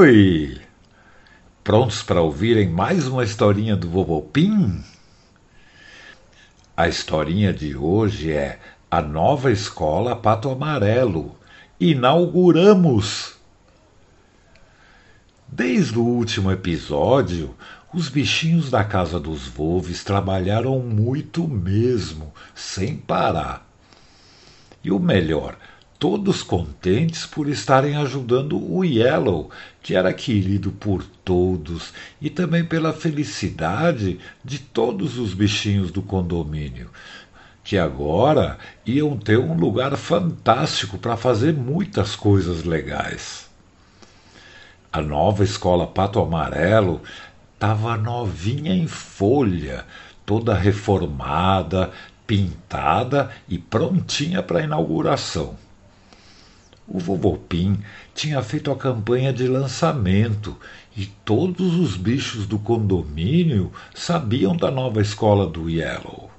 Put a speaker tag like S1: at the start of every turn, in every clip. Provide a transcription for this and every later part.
S1: Oi! Prontos para ouvirem mais uma historinha do Vovô Pim? A historinha de hoje é A Nova Escola Pato Amarelo. Inauguramos! Desde o último episódio, os bichinhos da casa dos Volves trabalharam muito mesmo, sem parar. E o melhor, todos contentes por estarem ajudando o Yellow, que era querido por todos, e também pela felicidade de todos os bichinhos do condomínio, que agora iam ter um lugar fantástico para fazer muitas coisas legais. A nova escola Pato Amarelo estava novinha em folha, toda reformada, pintada e prontinha para a inauguração. O vovô Pim tinha feito a campanha de lançamento e todos os bichos do condomínio sabiam da nova escola do Yellow.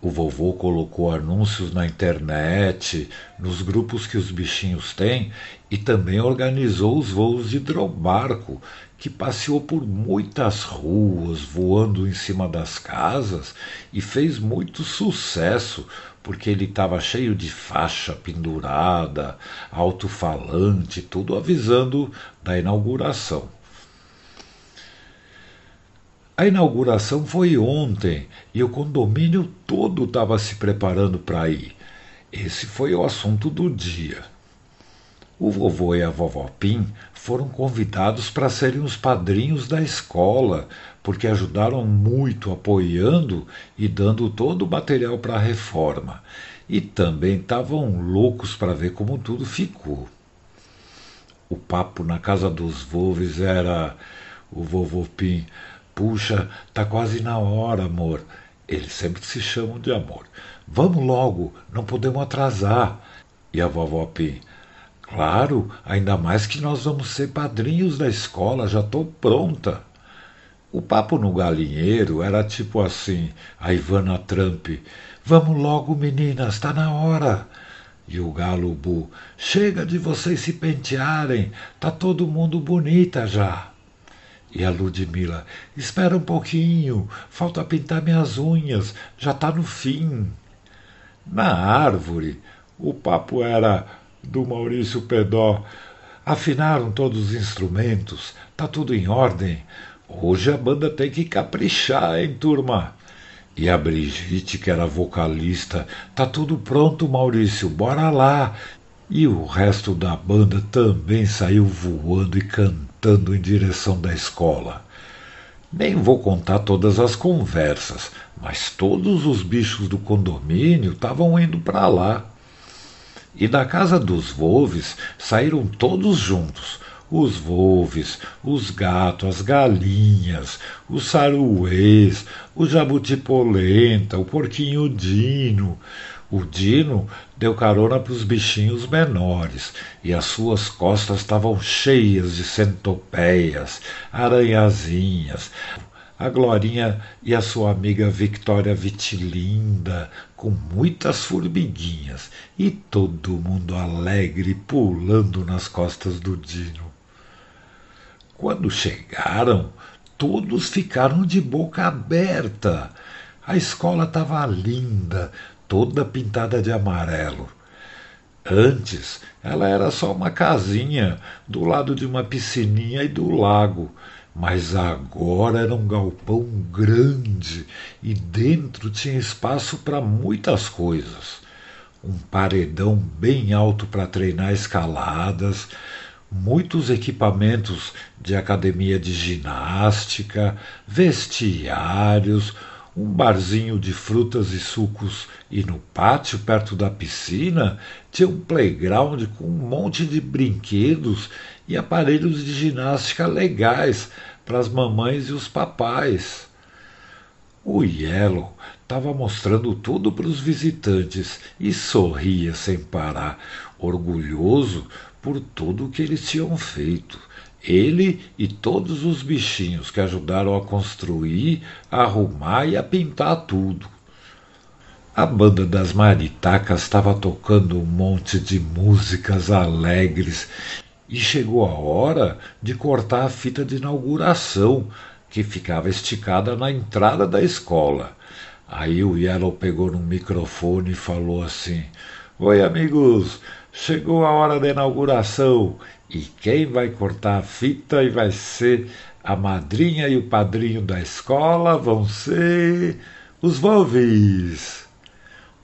S1: O vovô colocou anúncios na internet, nos grupos que os bichinhos têm, e também organizou os voos de hidrobarco, que passeou por muitas ruas, voando em cima das casas, e fez muito sucesso, porque ele estava cheio de faixa pendurada, alto-falante, tudo avisando da inauguração. A inauguração foi ontem e o condomínio todo estava se preparando para ir. Esse foi o assunto do dia. O vovô e a vovó Pim foram convidados para serem os padrinhos da escola, porque ajudaram muito apoiando e dando todo o material para a reforma. E também estavam loucos para ver como tudo ficou. O papo na casa dos Volves era o vovô Pim Puxa, tá quase na hora, amor. Eles sempre se chamam de amor. Vamos logo, não podemos atrasar. E a vovó Pim, claro, ainda mais que nós vamos ser padrinhos da escola, já estou pronta. O papo no galinheiro era tipo assim, a Ivana Trump, vamos logo meninas, está na hora. E o galo Bu, chega de vocês se pentearem, tá todo mundo bonita já. E a Ludmila, espera um pouquinho, falta pintar minhas unhas, já está no fim. Na árvore, o papo era do Maurício Pedó. Afinaram todos os instrumentos, tá tudo em ordem. Hoje a banda tem que caprichar, hein, turma? E a Brigitte, que era vocalista, tá tudo pronto, Maurício, bora lá. E o resto da banda também saiu voando e cantando em direção da escola. Nem vou contar todas as conversas, mas todos os bichos do condomínio estavam indo para lá. E da casa dos Volves saíram todos juntos: os Volves, os gatos, as galinhas, os saruês, o jabuti polenta, o porquinho Dino, o Dino deu carona para os bichinhos menores e as suas costas estavam cheias de centopeias, aranhazinhas. A Glorinha e a sua amiga Victoria Vitilinda, com muitas formiguinhas, e todo mundo alegre pulando nas costas do Dino. Quando chegaram, todos ficaram de boca aberta. A escola estava linda, toda pintada de amarelo. Antes, ela era só uma casinha do lado de uma piscininha e do lago, mas agora era um galpão grande e dentro tinha espaço para muitas coisas. Um paredão bem alto para treinar escaladas, muitos equipamentos de academia de ginástica, vestiários, um barzinho de frutas e sucos e no pátio, perto da piscina, tinha um playground com um monte de brinquedos e aparelhos de ginástica legais para as mamães e os papais. O Yellow estava mostrando tudo para os visitantes e sorria sem parar, orgulhoso por tudo o que eles tinham feito ele e todos os bichinhos que ajudaram a construir, a arrumar e a pintar tudo. A banda das maritacas estava tocando um monte de músicas alegres e chegou a hora de cortar a fita de inauguração, que ficava esticada na entrada da escola. Aí o Yellow pegou no microfone e falou assim: Oi, amigos, chegou a hora da inauguração e quem vai cortar a fita e vai ser a madrinha e o padrinho da escola vão ser os Volves.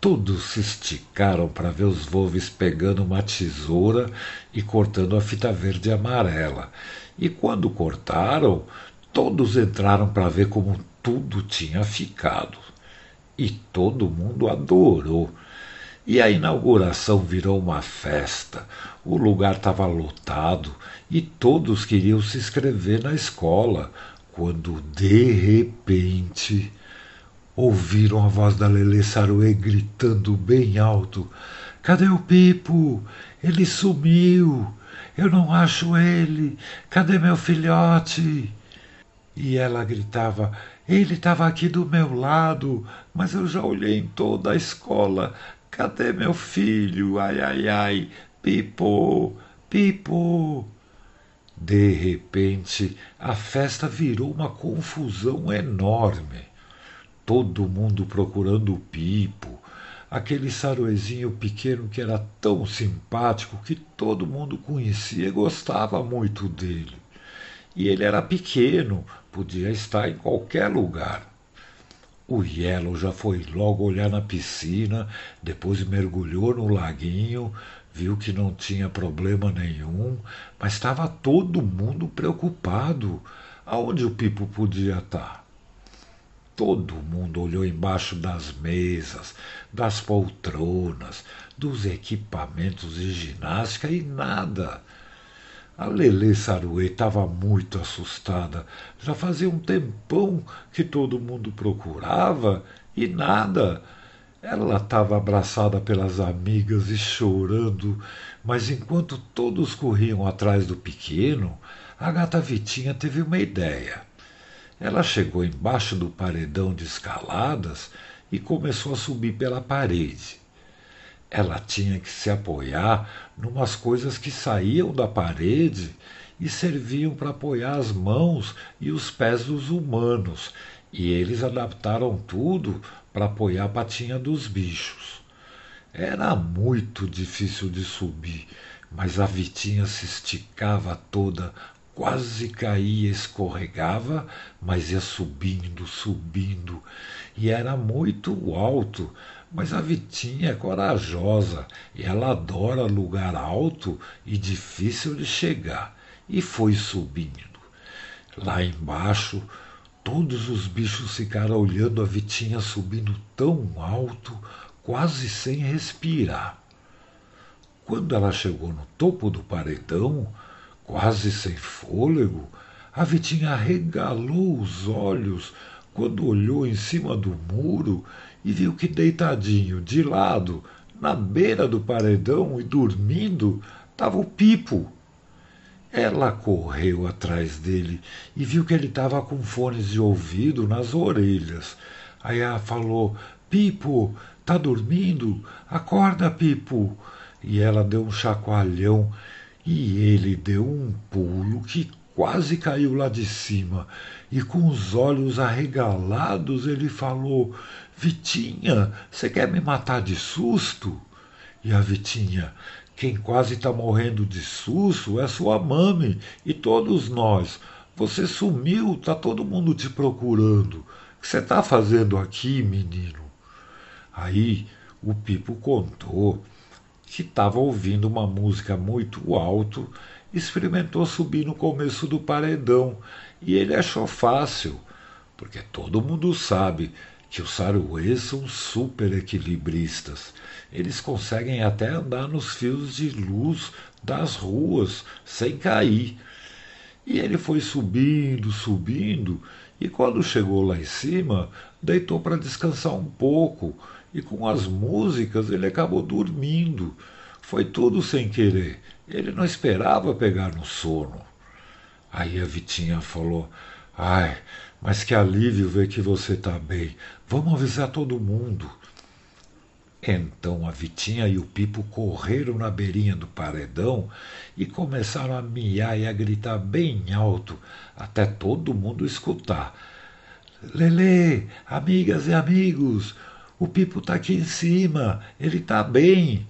S1: Todos se esticaram para ver os Volves pegando uma tesoura e cortando a fita verde e amarela. E quando cortaram, todos entraram para ver como tudo tinha ficado. E todo mundo adorou. E a inauguração virou uma festa. O lugar estava lotado e todos queriam se inscrever na escola, quando de repente ouviram a voz da Lelê Saruê gritando bem alto: Cadê o Pipo? Ele sumiu! Eu não acho ele! Cadê meu filhote? E ela gritava: Ele estava aqui do meu lado, mas eu já olhei em toda a escola. Cadê meu filho? Ai, ai, ai! Pipo! Pipo! De repente, a festa virou uma confusão enorme. Todo mundo procurando o Pipo, aquele saruezinho pequeno que era tão simpático que todo mundo conhecia e gostava muito dele. E ele era pequeno, podia estar em qualquer lugar. O Yellow já foi logo olhar na piscina, depois mergulhou no laguinho, viu que não tinha problema nenhum, mas estava todo mundo preocupado. Aonde o Pipo podia estar? Todo mundo olhou embaixo das mesas, das poltronas, dos equipamentos de ginástica e nada. A Lelê Saruê estava muito assustada. Já fazia um tempão que todo mundo procurava e nada. Ela estava abraçada pelas amigas e chorando, mas enquanto todos corriam atrás do pequeno, a gata Vitinha teve uma ideia. Ela chegou embaixo do paredão de escaladas e começou a subir pela parede. Ela tinha que se apoiar numas coisas que saíam da parede e serviam para apoiar as mãos e os pés dos humanos, e eles adaptaram tudo para apoiar a patinha dos bichos. Era muito difícil de subir, mas a Vitinha se esticava toda, quase caía, escorregava, mas ia subindo, subindo, e era muito alto. Mas a Vitinha é corajosa ela adora lugar alto e difícil de chegar. E foi subindo. Lá embaixo, Todos os bichos ficaram olhando a Vitinha subindo tão alto, quase sem respirar. Quando ela chegou no topo do paredão, quase sem fôlego, a Vitinha arregalou os olhos quando olhou em cima do muro e viu que deitadinho, de lado, na beira do paredão e dormindo, estava o Pipo. Ela correu atrás dele e viu que ele estava com fones de ouvido nas orelhas. Aí ela falou: Pipo, tá dormindo? Acorda, Pipo. E ela deu um chacoalhão e ele deu um pulo que quase caiu lá de cima. E com os olhos arregalados ele falou: Vitinha, você quer me matar de susto? E a Vitinha: quem quase está morrendo de susto é sua mãe e todos nós. Você sumiu, está todo mundo te procurando. O que você está fazendo aqui, menino? Aí o Pipo contou que estava ouvindo uma música muito alto, experimentou subir no começo do paredão e ele achou fácil, porque todo mundo sabe que os saruês são super equilibristas. Eles conseguem até andar nos fios de luz das ruas sem cair. E ele foi subindo, subindo, e quando chegou lá em cima, deitou para descansar um pouco, e com as músicas ele acabou dormindo. Foi tudo sem querer. Ele não esperava pegar no sono. Aí a Vitinha falou: Ai, mas que alívio ver que você está bem. Vamos avisar todo mundo. Então a Vitinha e o Pipo correram na beirinha do paredão e começaram a miar e a gritar bem alto, até todo mundo escutar. Lelê, amigas e amigos, o Pipo tá aqui em cima, ele tá bem.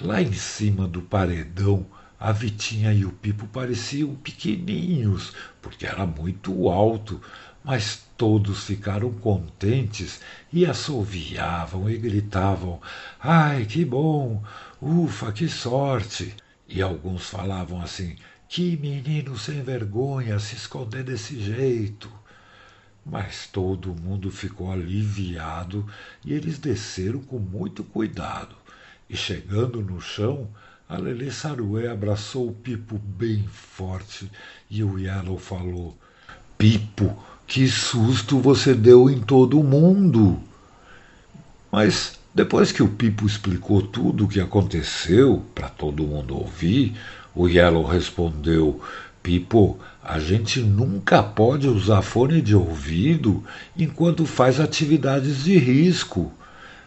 S1: Lá em cima do paredão, a Vitinha e o Pipo pareciam pequeninhos, porque era muito alto, mas todos ficaram contentes e assoviavam e gritavam: Ai, que bom! Ufa, que sorte! E alguns falavam assim: Que menino sem vergonha se esconder desse jeito! Mas todo mundo ficou aliviado e eles desceram com muito cuidado. E chegando no chão, a Lelê Saruê abraçou o Pipo bem forte e o Yellow falou: Pipo, que susto você deu em todo mundo! Mas depois que o Pipo explicou tudo o que aconteceu para todo mundo ouvir, o Yellow respondeu: Pipo, a gente nunca pode usar fone de ouvido enquanto faz atividades de risco.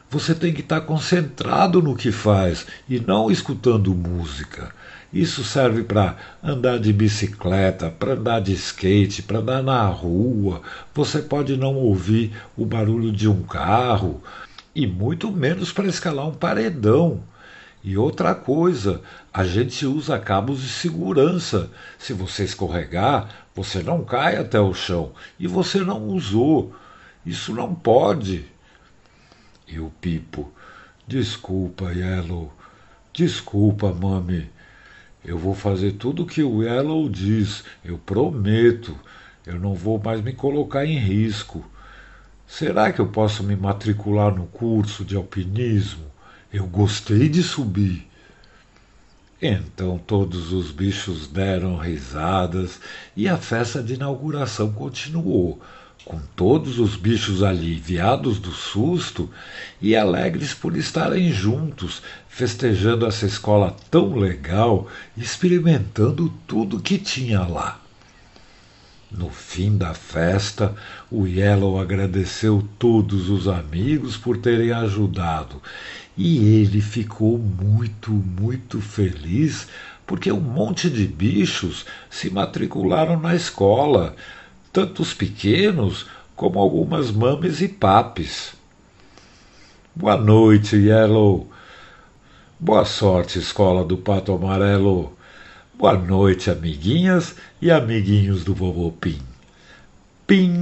S1: Você tem que estar concentrado no que faz e não escutando música. Isso serve para andar de bicicleta, para andar de skate, para andar na rua. Você pode não ouvir o barulho de um carro e muito menos para escalar um paredão. E outra coisa, a gente usa cabos de segurança. Se você escorregar, você não cai até o chão e você não usou. Isso não pode. E o Pipo, desculpa, Yellow. Desculpa, mami. Eu vou fazer tudo o que o Yellow diz, eu prometo. Eu não vou mais me colocar em risco. Será que eu posso me matricular no curso de alpinismo? Eu gostei de subir. Então todos os bichos deram risadas e a festa de inauguração continuou, com todos os bichos aliviados do susto e alegres por estarem juntos, festejando essa escola tão legal, experimentando tudo que tinha lá. No fim da festa, o Yellow agradeceu todos os amigos por terem ajudado e ele ficou muito, muito feliz porque um monte de bichos se matricularam na escola tanto os pequenos como algumas mames e papes. Boa noite, Yellow. Boa sorte, escola do Pato Amarelo. Boa noite, amiguinhas e amiguinhos do Vovô Pim. Pim!